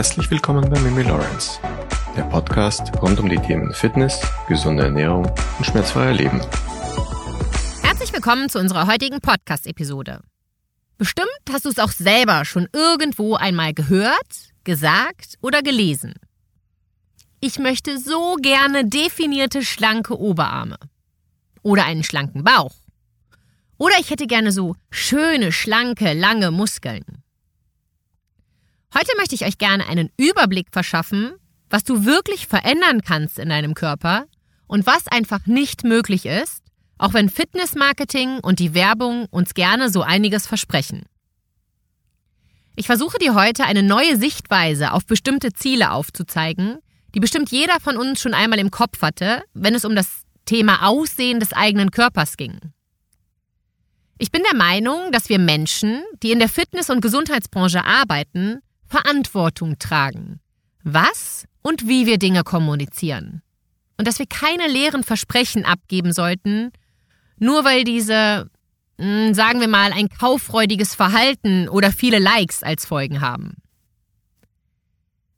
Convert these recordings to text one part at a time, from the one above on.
Herzlich willkommen bei Mimi Lawrence, der Podcast rund um die Themen Fitness, gesunde Ernährung und schmerzfreier Leben. Herzlich willkommen zu unserer heutigen Podcast-Episode. Bestimmt hast du es auch selber schon irgendwo einmal gehört, gesagt oder gelesen. Ich möchte so gerne definierte schlanke Oberarme. Oder einen schlanken Bauch. Oder ich hätte gerne so schöne, schlanke, lange Muskeln. Heute möchte ich euch gerne einen Überblick verschaffen, was du wirklich verändern kannst in deinem Körper und was einfach nicht möglich ist, auch wenn Fitnessmarketing und die Werbung uns gerne so einiges versprechen. Ich versuche dir heute eine neue Sichtweise auf bestimmte Ziele aufzuzeigen, die bestimmt jeder von uns schon einmal im Kopf hatte, wenn es um das Thema Aussehen des eigenen Körpers ging. Ich bin der Meinung, dass wir Menschen, die in der Fitness- und Gesundheitsbranche arbeiten, Verantwortung tragen, was und wie wir Dinge kommunizieren. Und dass wir keine leeren Versprechen abgeben sollten, nur weil diese, hm, sagen wir mal, ein kauffreudiges Verhalten oder viele Likes als Folgen haben.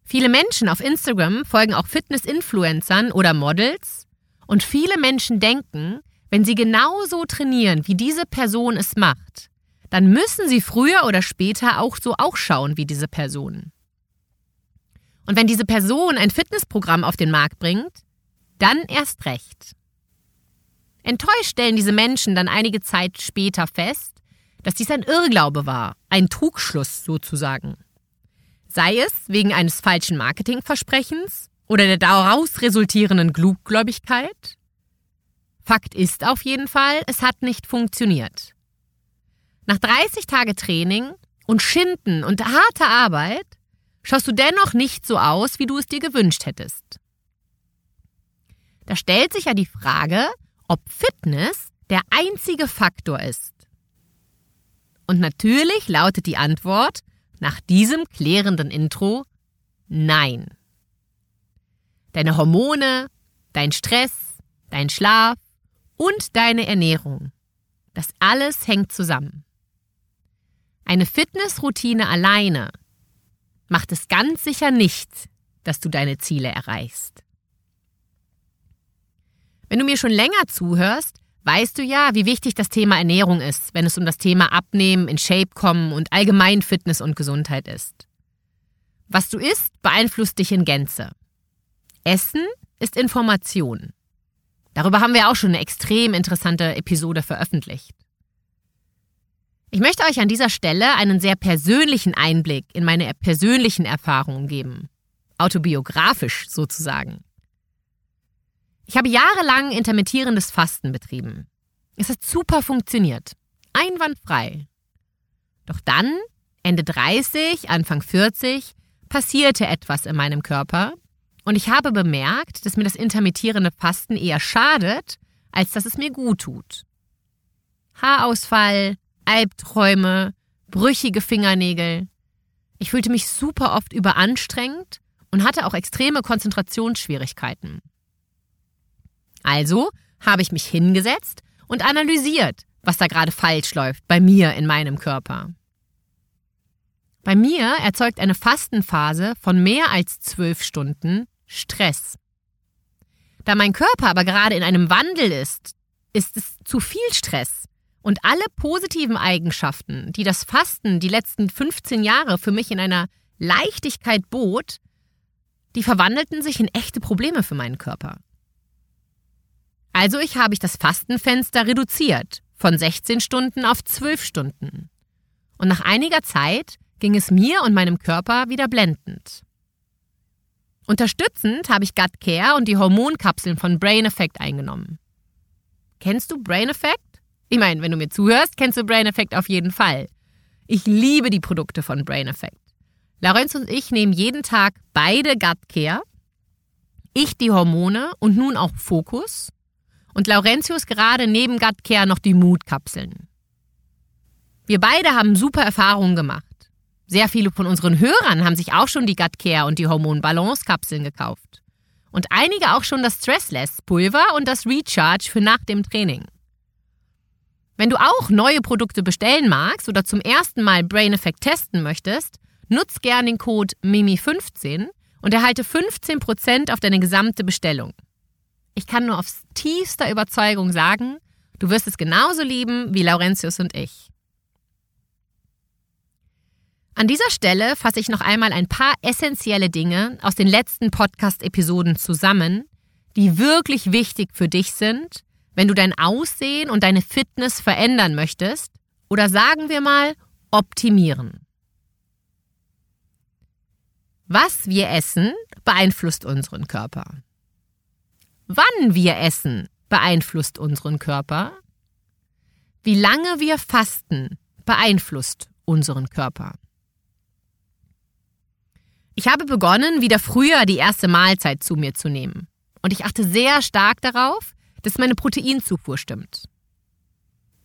Viele Menschen auf Instagram folgen auch Fitness-Influencern oder Models und viele Menschen denken, wenn sie genauso trainieren, wie diese Person es macht, dann müssen sie früher oder später auch so ausschauen wie diese Person. Und wenn diese Person ein Fitnessprogramm auf den Markt bringt, dann erst recht. Enttäuscht stellen diese Menschen dann einige Zeit später fest, dass dies ein Irrglaube war, ein Trugschluss sozusagen. Sei es wegen eines falschen Marketingversprechens oder der daraus resultierenden Gluggläubigkeit. Fakt ist auf jeden Fall, es hat nicht funktioniert. Nach 30 Tage Training und Schinden und harter Arbeit schaust du dennoch nicht so aus, wie du es dir gewünscht hättest. Da stellt sich ja die Frage, ob Fitness der einzige Faktor ist. Und natürlich lautet die Antwort nach diesem klärenden Intro Nein. Deine Hormone, dein Stress, dein Schlaf und deine Ernährung, das alles hängt zusammen. Eine Fitnessroutine alleine macht es ganz sicher nicht, dass du deine Ziele erreichst. Wenn du mir schon länger zuhörst, weißt du ja, wie wichtig das Thema Ernährung ist, wenn es um das Thema Abnehmen, in Shape kommen und allgemein Fitness und Gesundheit ist. Was du isst, beeinflusst dich in Gänze. Essen ist Information. Darüber haben wir auch schon eine extrem interessante Episode veröffentlicht. Ich möchte euch an dieser Stelle einen sehr persönlichen Einblick in meine persönlichen Erfahrungen geben. Autobiografisch sozusagen. Ich habe jahrelang intermittierendes Fasten betrieben. Es hat super funktioniert. Einwandfrei. Doch dann, Ende 30, Anfang 40, passierte etwas in meinem Körper und ich habe bemerkt, dass mir das intermittierende Fasten eher schadet, als dass es mir gut tut. Haarausfall, Albträume, brüchige Fingernägel. Ich fühlte mich super oft überanstrengt und hatte auch extreme Konzentrationsschwierigkeiten. Also habe ich mich hingesetzt und analysiert, was da gerade falsch läuft bei mir in meinem Körper. Bei mir erzeugt eine Fastenphase von mehr als zwölf Stunden Stress. Da mein Körper aber gerade in einem Wandel ist, ist es zu viel Stress und alle positiven Eigenschaften, die das Fasten die letzten 15 Jahre für mich in einer Leichtigkeit bot, die verwandelten sich in echte Probleme für meinen Körper. Also ich habe ich das Fastenfenster reduziert von 16 Stunden auf 12 Stunden. Und nach einiger Zeit ging es mir und meinem Körper wieder blendend. Unterstützend habe ich Gut Care und die Hormonkapseln von Brain Effect eingenommen. Kennst du Brain Effect? Ich meine, wenn du mir zuhörst, kennst du Brain Effect auf jeden Fall. Ich liebe die Produkte von Brain Effect. Lorenz und ich nehmen jeden Tag beide Gut Care, ich die Hormone und nun auch Fokus und Laurentius gerade neben Gut Care noch die Mood-Kapseln. Wir beide haben super Erfahrungen gemacht. Sehr viele von unseren Hörern haben sich auch schon die Gut Care und die Hormon-Balance-Kapseln gekauft. Und einige auch schon das Stressless-Pulver und das Recharge für nach dem Training. Wenn du auch neue Produkte bestellen magst oder zum ersten Mal Brain Effect testen möchtest, Nutz gern den Code MIMI15 und erhalte 15% auf deine gesamte Bestellung. Ich kann nur aus tiefster Überzeugung sagen, du wirst es genauso lieben wie Laurentius und ich. An dieser Stelle fasse ich noch einmal ein paar essentielle Dinge aus den letzten Podcast-Episoden zusammen, die wirklich wichtig für dich sind, wenn du dein Aussehen und deine Fitness verändern möchtest oder sagen wir mal optimieren. Was wir essen, beeinflusst unseren Körper. Wann wir essen, beeinflusst unseren Körper. Wie lange wir fasten, beeinflusst unseren Körper. Ich habe begonnen, wieder früher die erste Mahlzeit zu mir zu nehmen. Und ich achte sehr stark darauf, dass meine Proteinzufuhr stimmt.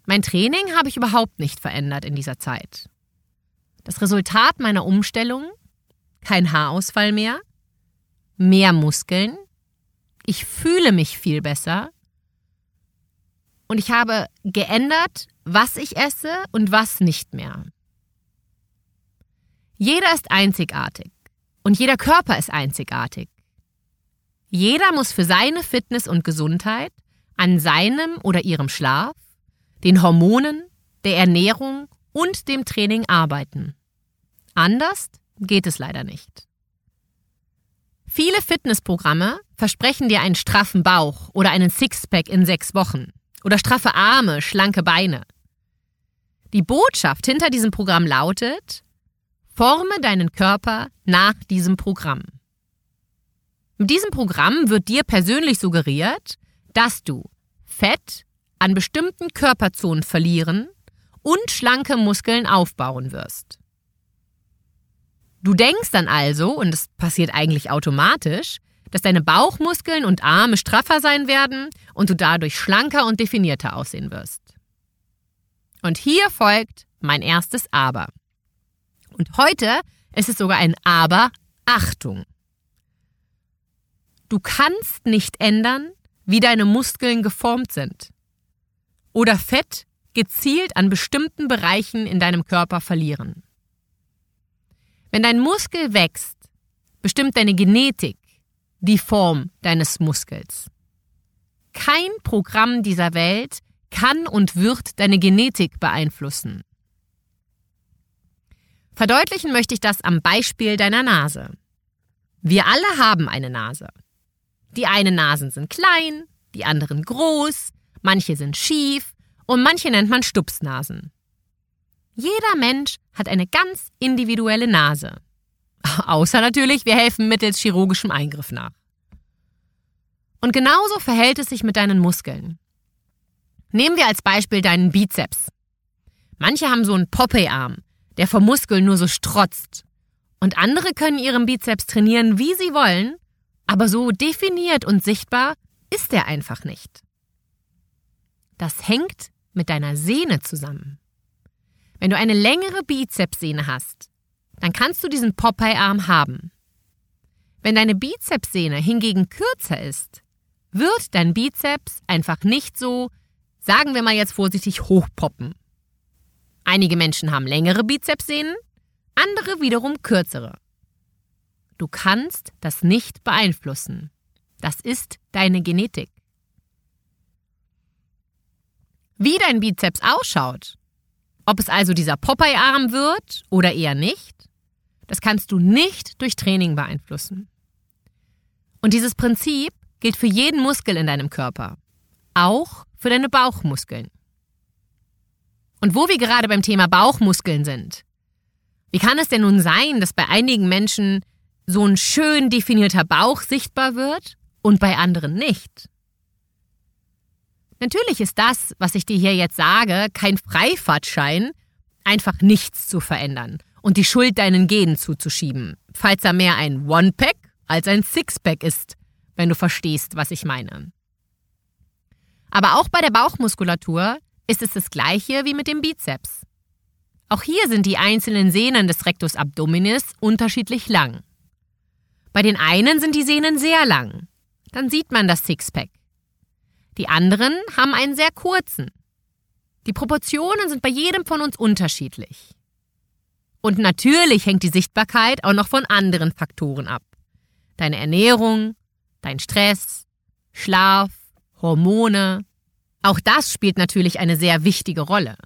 Mein Training habe ich überhaupt nicht verändert in dieser Zeit. Das Resultat meiner Umstellung kein Haarausfall mehr, mehr Muskeln, ich fühle mich viel besser und ich habe geändert, was ich esse und was nicht mehr. Jeder ist einzigartig und jeder Körper ist einzigartig. Jeder muss für seine Fitness und Gesundheit an seinem oder ihrem Schlaf, den Hormonen, der Ernährung und dem Training arbeiten. Anders geht es leider nicht. Viele Fitnessprogramme versprechen dir einen straffen Bauch oder einen Sixpack in sechs Wochen oder straffe Arme, schlanke Beine. Die Botschaft hinter diesem Programm lautet, forme deinen Körper nach diesem Programm. Mit diesem Programm wird dir persönlich suggeriert, dass du Fett an bestimmten Körperzonen verlieren und schlanke Muskeln aufbauen wirst. Du denkst dann also, und es passiert eigentlich automatisch, dass deine Bauchmuskeln und Arme straffer sein werden und du dadurch schlanker und definierter aussehen wirst. Und hier folgt mein erstes Aber. Und heute ist es sogar ein Aber Achtung. Du kannst nicht ändern, wie deine Muskeln geformt sind. Oder Fett gezielt an bestimmten Bereichen in deinem Körper verlieren. Wenn dein Muskel wächst, bestimmt deine Genetik die Form deines Muskels. Kein Programm dieser Welt kann und wird deine Genetik beeinflussen. Verdeutlichen möchte ich das am Beispiel deiner Nase. Wir alle haben eine Nase. Die einen Nasen sind klein, die anderen groß, manche sind schief und manche nennt man Stupsnasen. Jeder Mensch hat eine ganz individuelle Nase. Außer natürlich, wir helfen mittels chirurgischem Eingriff nach. Und genauso verhält es sich mit deinen Muskeln. Nehmen wir als Beispiel deinen Bizeps. Manche haben so einen Popeye-Arm, der vom Muskel nur so strotzt. Und andere können ihren Bizeps trainieren, wie sie wollen, aber so definiert und sichtbar ist er einfach nicht. Das hängt mit deiner Sehne zusammen. Wenn du eine längere Bizepssehne hast, dann kannst du diesen Popeye-Arm haben. Wenn deine Bizepssehne hingegen kürzer ist, wird dein Bizeps einfach nicht so, sagen wir mal jetzt vorsichtig, hochpoppen. Einige Menschen haben längere Bizepssehnen, andere wiederum kürzere. Du kannst das nicht beeinflussen. Das ist deine Genetik. Wie dein Bizeps ausschaut, ob es also dieser Popeye-Arm wird oder eher nicht, das kannst du nicht durch Training beeinflussen. Und dieses Prinzip gilt für jeden Muskel in deinem Körper, auch für deine Bauchmuskeln. Und wo wir gerade beim Thema Bauchmuskeln sind, wie kann es denn nun sein, dass bei einigen Menschen so ein schön definierter Bauch sichtbar wird und bei anderen nicht? Natürlich ist das, was ich dir hier jetzt sage, kein Freifahrtschein, einfach nichts zu verändern und die Schuld deinen Genen zuzuschieben, falls er mehr ein One-Pack als ein Six-Pack ist, wenn du verstehst, was ich meine. Aber auch bei der Bauchmuskulatur ist es das gleiche wie mit dem Bizeps. Auch hier sind die einzelnen Sehnen des Rectus abdominis unterschiedlich lang. Bei den einen sind die Sehnen sehr lang. Dann sieht man das Sixpack. Die anderen haben einen sehr kurzen. Die Proportionen sind bei jedem von uns unterschiedlich. Und natürlich hängt die Sichtbarkeit auch noch von anderen Faktoren ab. Deine Ernährung, dein Stress, Schlaf, Hormone. Auch das spielt natürlich eine sehr wichtige Rolle.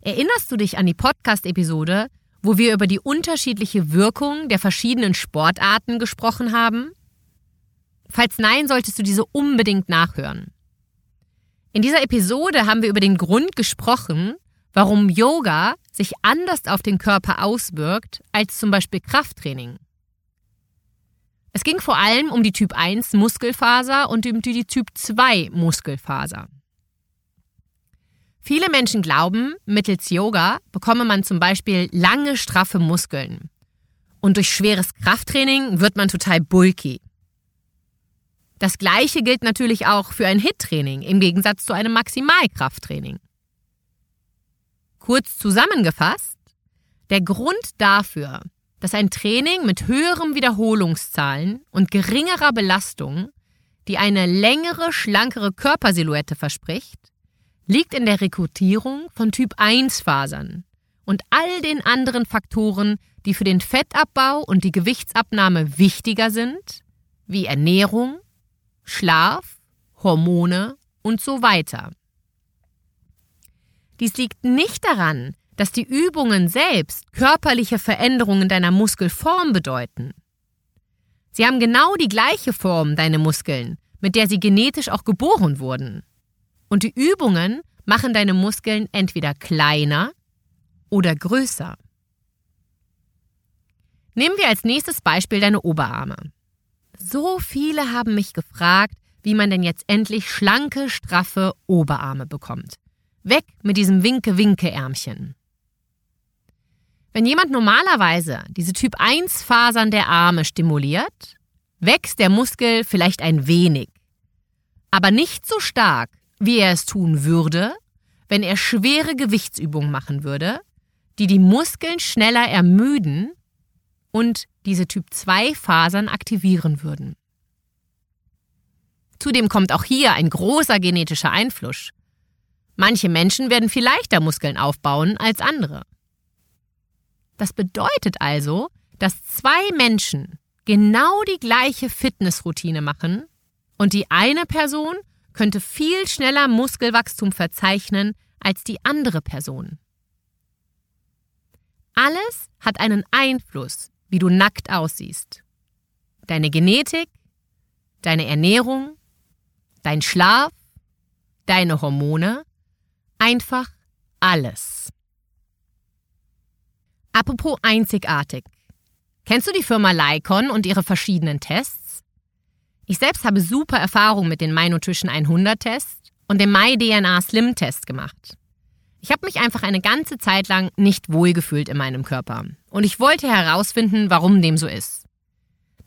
Erinnerst du dich an die Podcast-Episode, wo wir über die unterschiedliche Wirkung der verschiedenen Sportarten gesprochen haben? Falls nein, solltest du diese unbedingt nachhören. In dieser Episode haben wir über den Grund gesprochen, warum Yoga sich anders auf den Körper auswirkt als zum Beispiel Krafttraining. Es ging vor allem um die Typ 1 Muskelfaser und um die Typ 2 Muskelfaser. Viele Menschen glauben, mittels Yoga bekomme man zum Beispiel lange, straffe Muskeln. Und durch schweres Krafttraining wird man total bulky. Das gleiche gilt natürlich auch für ein HIT-Training im Gegensatz zu einem Maximalkrafttraining. Kurz zusammengefasst, der Grund dafür, dass ein Training mit höheren Wiederholungszahlen und geringerer Belastung, die eine längere, schlankere Körpersilhouette verspricht, liegt in der Rekrutierung von Typ 1 Fasern und all den anderen Faktoren, die für den Fettabbau und die Gewichtsabnahme wichtiger sind, wie Ernährung, Schlaf, Hormone und so weiter. Dies liegt nicht daran, dass die Übungen selbst körperliche Veränderungen deiner Muskelform bedeuten. Sie haben genau die gleiche Form, deine Muskeln, mit der sie genetisch auch geboren wurden. Und die Übungen machen deine Muskeln entweder kleiner oder größer. Nehmen wir als nächstes Beispiel deine Oberarme. So viele haben mich gefragt, wie man denn jetzt endlich schlanke, straffe Oberarme bekommt. Weg mit diesem Winke-Winke-Ärmchen. Wenn jemand normalerweise diese Typ 1 Fasern der Arme stimuliert, wächst der Muskel vielleicht ein wenig, aber nicht so stark, wie er es tun würde, wenn er schwere Gewichtsübungen machen würde, die die Muskeln schneller ermüden und diese Typ 2 Fasern aktivieren würden. Zudem kommt auch hier ein großer genetischer Einfluss. Manche Menschen werden viel leichter Muskeln aufbauen als andere. Das bedeutet also, dass zwei Menschen genau die gleiche Fitnessroutine machen und die eine Person könnte viel schneller Muskelwachstum verzeichnen als die andere Person. Alles hat einen Einfluss, wie du nackt aussiehst. Deine Genetik, deine Ernährung, dein Schlaf, deine Hormone, einfach alles. Apropos einzigartig. Kennst du die Firma Lycon und ihre verschiedenen Tests? Ich selbst habe super Erfahrungen mit den MyNutrition 100 Test und dem MyDNA Slim Test gemacht. Ich habe mich einfach eine ganze Zeit lang nicht wohlgefühlt in meinem Körper und ich wollte herausfinden, warum dem so ist.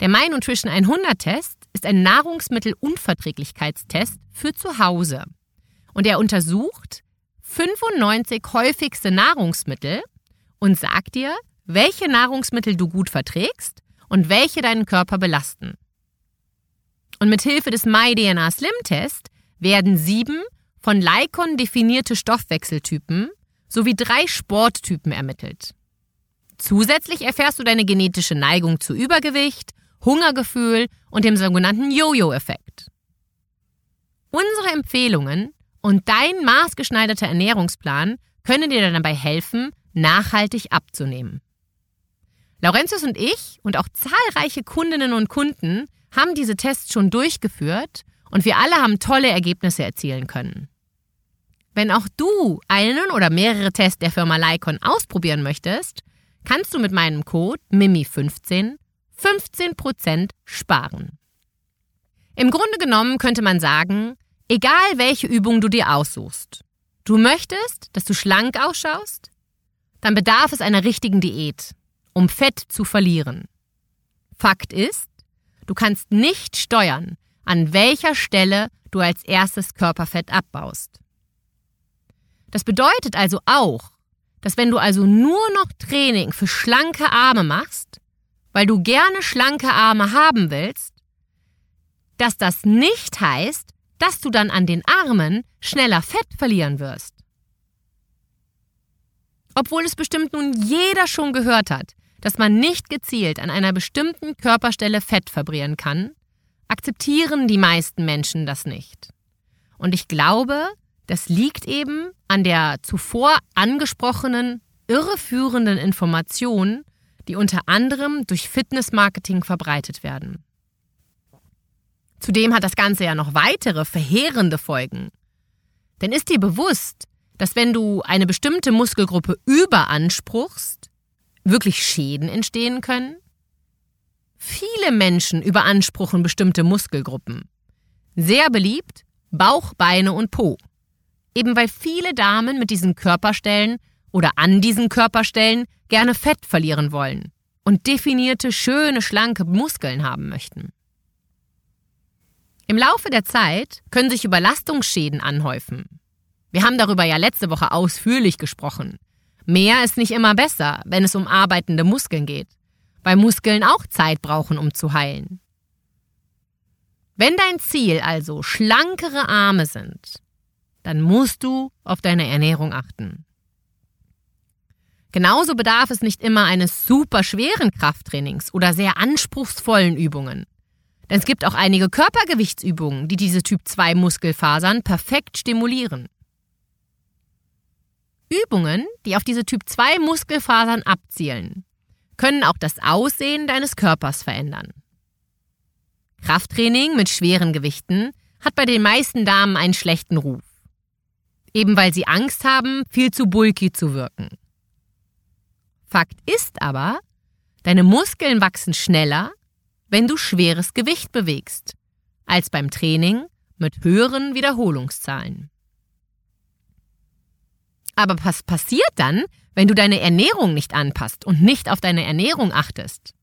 Der MyNutrition 100 Test ist ein Nahrungsmittelunverträglichkeitstest für zu Hause und er untersucht 95 häufigste Nahrungsmittel und sagt dir, welche Nahrungsmittel du gut verträgst und welche deinen Körper belasten. Und mit Hilfe des MyDNA Slim Test werden sieben von Lycon definierte Stoffwechseltypen sowie drei Sporttypen ermittelt. Zusätzlich erfährst du deine genetische Neigung zu Übergewicht, Hungergefühl und dem sogenannten Jojo-Effekt. Unsere Empfehlungen und dein maßgeschneiderter Ernährungsplan können dir dabei helfen, nachhaltig abzunehmen. Laurentius und ich und auch zahlreiche Kundinnen und Kunden haben diese Tests schon durchgeführt und wir alle haben tolle Ergebnisse erzielen können. Wenn auch du einen oder mehrere Tests der Firma Lycon ausprobieren möchtest, kannst du mit meinem Code MIMI15 15% sparen. Im Grunde genommen könnte man sagen, egal welche Übung du dir aussuchst, du möchtest, dass du schlank ausschaust, dann bedarf es einer richtigen Diät, um Fett zu verlieren. Fakt ist, Du kannst nicht steuern, an welcher Stelle du als erstes Körperfett abbaust. Das bedeutet also auch, dass wenn du also nur noch Training für schlanke Arme machst, weil du gerne schlanke Arme haben willst, dass das nicht heißt, dass du dann an den Armen schneller Fett verlieren wirst. Obwohl es bestimmt nun jeder schon gehört hat, dass man nicht gezielt an einer bestimmten Körperstelle Fett verbrieren kann, akzeptieren die meisten Menschen das nicht. Und ich glaube, das liegt eben an der zuvor angesprochenen irreführenden Information, die unter anderem durch Fitnessmarketing verbreitet werden. Zudem hat das Ganze ja noch weitere verheerende Folgen. Denn ist dir bewusst, dass wenn du eine bestimmte Muskelgruppe überanspruchst, wirklich Schäden entstehen können? Viele Menschen überanspruchen bestimmte Muskelgruppen. Sehr beliebt Bauch, Beine und Po. Eben weil viele Damen mit diesen Körperstellen oder an diesen Körperstellen gerne Fett verlieren wollen und definierte, schöne, schlanke Muskeln haben möchten. Im Laufe der Zeit können sich Überlastungsschäden anhäufen. Wir haben darüber ja letzte Woche ausführlich gesprochen. Mehr ist nicht immer besser, wenn es um arbeitende Muskeln geht, weil Muskeln auch Zeit brauchen, um zu heilen. Wenn dein Ziel also schlankere Arme sind, dann musst du auf deine Ernährung achten. Genauso bedarf es nicht immer eines super schweren Krafttrainings oder sehr anspruchsvollen Übungen. Denn es gibt auch einige Körpergewichtsübungen, die diese Typ 2 Muskelfasern perfekt stimulieren. Übungen, die auf diese Typ 2 Muskelfasern abzielen, können auch das Aussehen deines Körpers verändern. Krafttraining mit schweren Gewichten hat bei den meisten Damen einen schlechten Ruf. Eben weil sie Angst haben, viel zu bulky zu wirken. Fakt ist aber, deine Muskeln wachsen schneller, wenn du schweres Gewicht bewegst, als beim Training mit höheren Wiederholungszahlen. Aber was passiert dann, wenn du deine Ernährung nicht anpasst und nicht auf deine Ernährung achtest?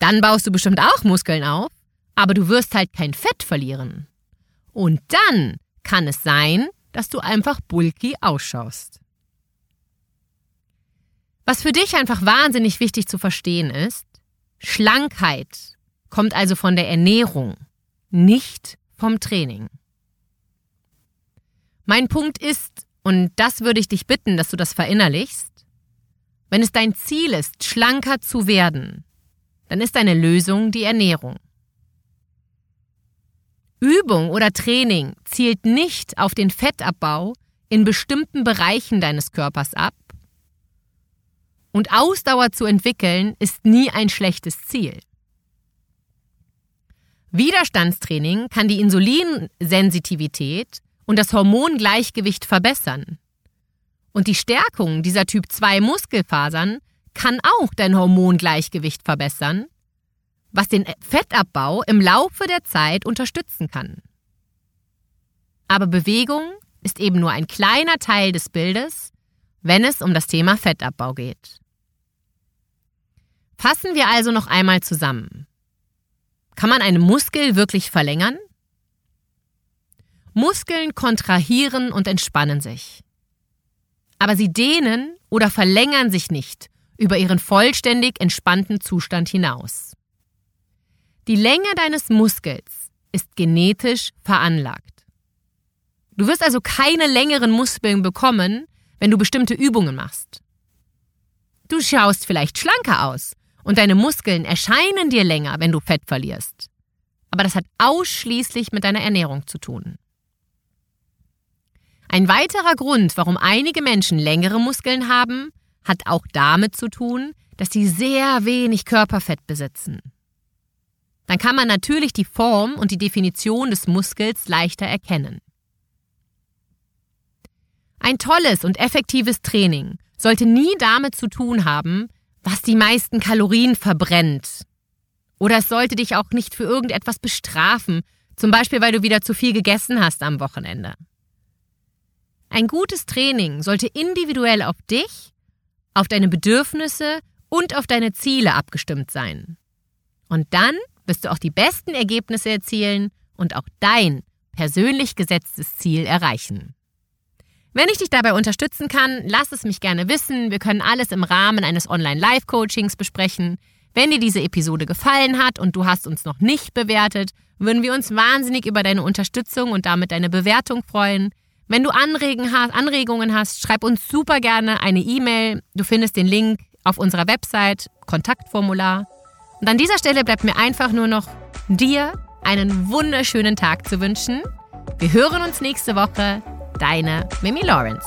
Dann baust du bestimmt auch Muskeln auf, aber du wirst halt kein Fett verlieren. Und dann kann es sein, dass du einfach bulky ausschaust. Was für dich einfach wahnsinnig wichtig zu verstehen ist, Schlankheit kommt also von der Ernährung, nicht vom Training. Mein Punkt ist, und das würde ich dich bitten, dass du das verinnerlichst, wenn es dein Ziel ist, schlanker zu werden, dann ist deine Lösung die Ernährung. Übung oder Training zielt nicht auf den Fettabbau in bestimmten Bereichen deines Körpers ab, und Ausdauer zu entwickeln ist nie ein schlechtes Ziel. Widerstandstraining kann die Insulinsensitivität und das Hormongleichgewicht verbessern. Und die Stärkung dieser Typ 2 Muskelfasern kann auch dein Hormongleichgewicht verbessern, was den Fettabbau im Laufe der Zeit unterstützen kann. Aber Bewegung ist eben nur ein kleiner Teil des Bildes, wenn es um das Thema Fettabbau geht. Fassen wir also noch einmal zusammen. Kann man einen Muskel wirklich verlängern? Muskeln kontrahieren und entspannen sich. Aber sie dehnen oder verlängern sich nicht über ihren vollständig entspannten Zustand hinaus. Die Länge deines Muskels ist genetisch veranlagt. Du wirst also keine längeren Muskeln bekommen, wenn du bestimmte Übungen machst. Du schaust vielleicht schlanker aus und deine Muskeln erscheinen dir länger, wenn du Fett verlierst. Aber das hat ausschließlich mit deiner Ernährung zu tun. Ein weiterer Grund, warum einige Menschen längere Muskeln haben, hat auch damit zu tun, dass sie sehr wenig Körperfett besitzen. Dann kann man natürlich die Form und die Definition des Muskels leichter erkennen. Ein tolles und effektives Training sollte nie damit zu tun haben, was die meisten Kalorien verbrennt. Oder es sollte dich auch nicht für irgendetwas bestrafen, zum Beispiel weil du wieder zu viel gegessen hast am Wochenende. Ein gutes Training sollte individuell auf dich, auf deine Bedürfnisse und auf deine Ziele abgestimmt sein. Und dann wirst du auch die besten Ergebnisse erzielen und auch dein persönlich gesetztes Ziel erreichen. Wenn ich dich dabei unterstützen kann, lass es mich gerne wissen. Wir können alles im Rahmen eines Online-Live-Coachings besprechen. Wenn dir diese Episode gefallen hat und du hast uns noch nicht bewertet, würden wir uns wahnsinnig über deine Unterstützung und damit deine Bewertung freuen. Wenn du Anregungen hast, schreib uns super gerne eine E-Mail. Du findest den Link auf unserer Website, Kontaktformular. Und an dieser Stelle bleibt mir einfach nur noch dir einen wunderschönen Tag zu wünschen. Wir hören uns nächste Woche. Deine Mimi Lawrence.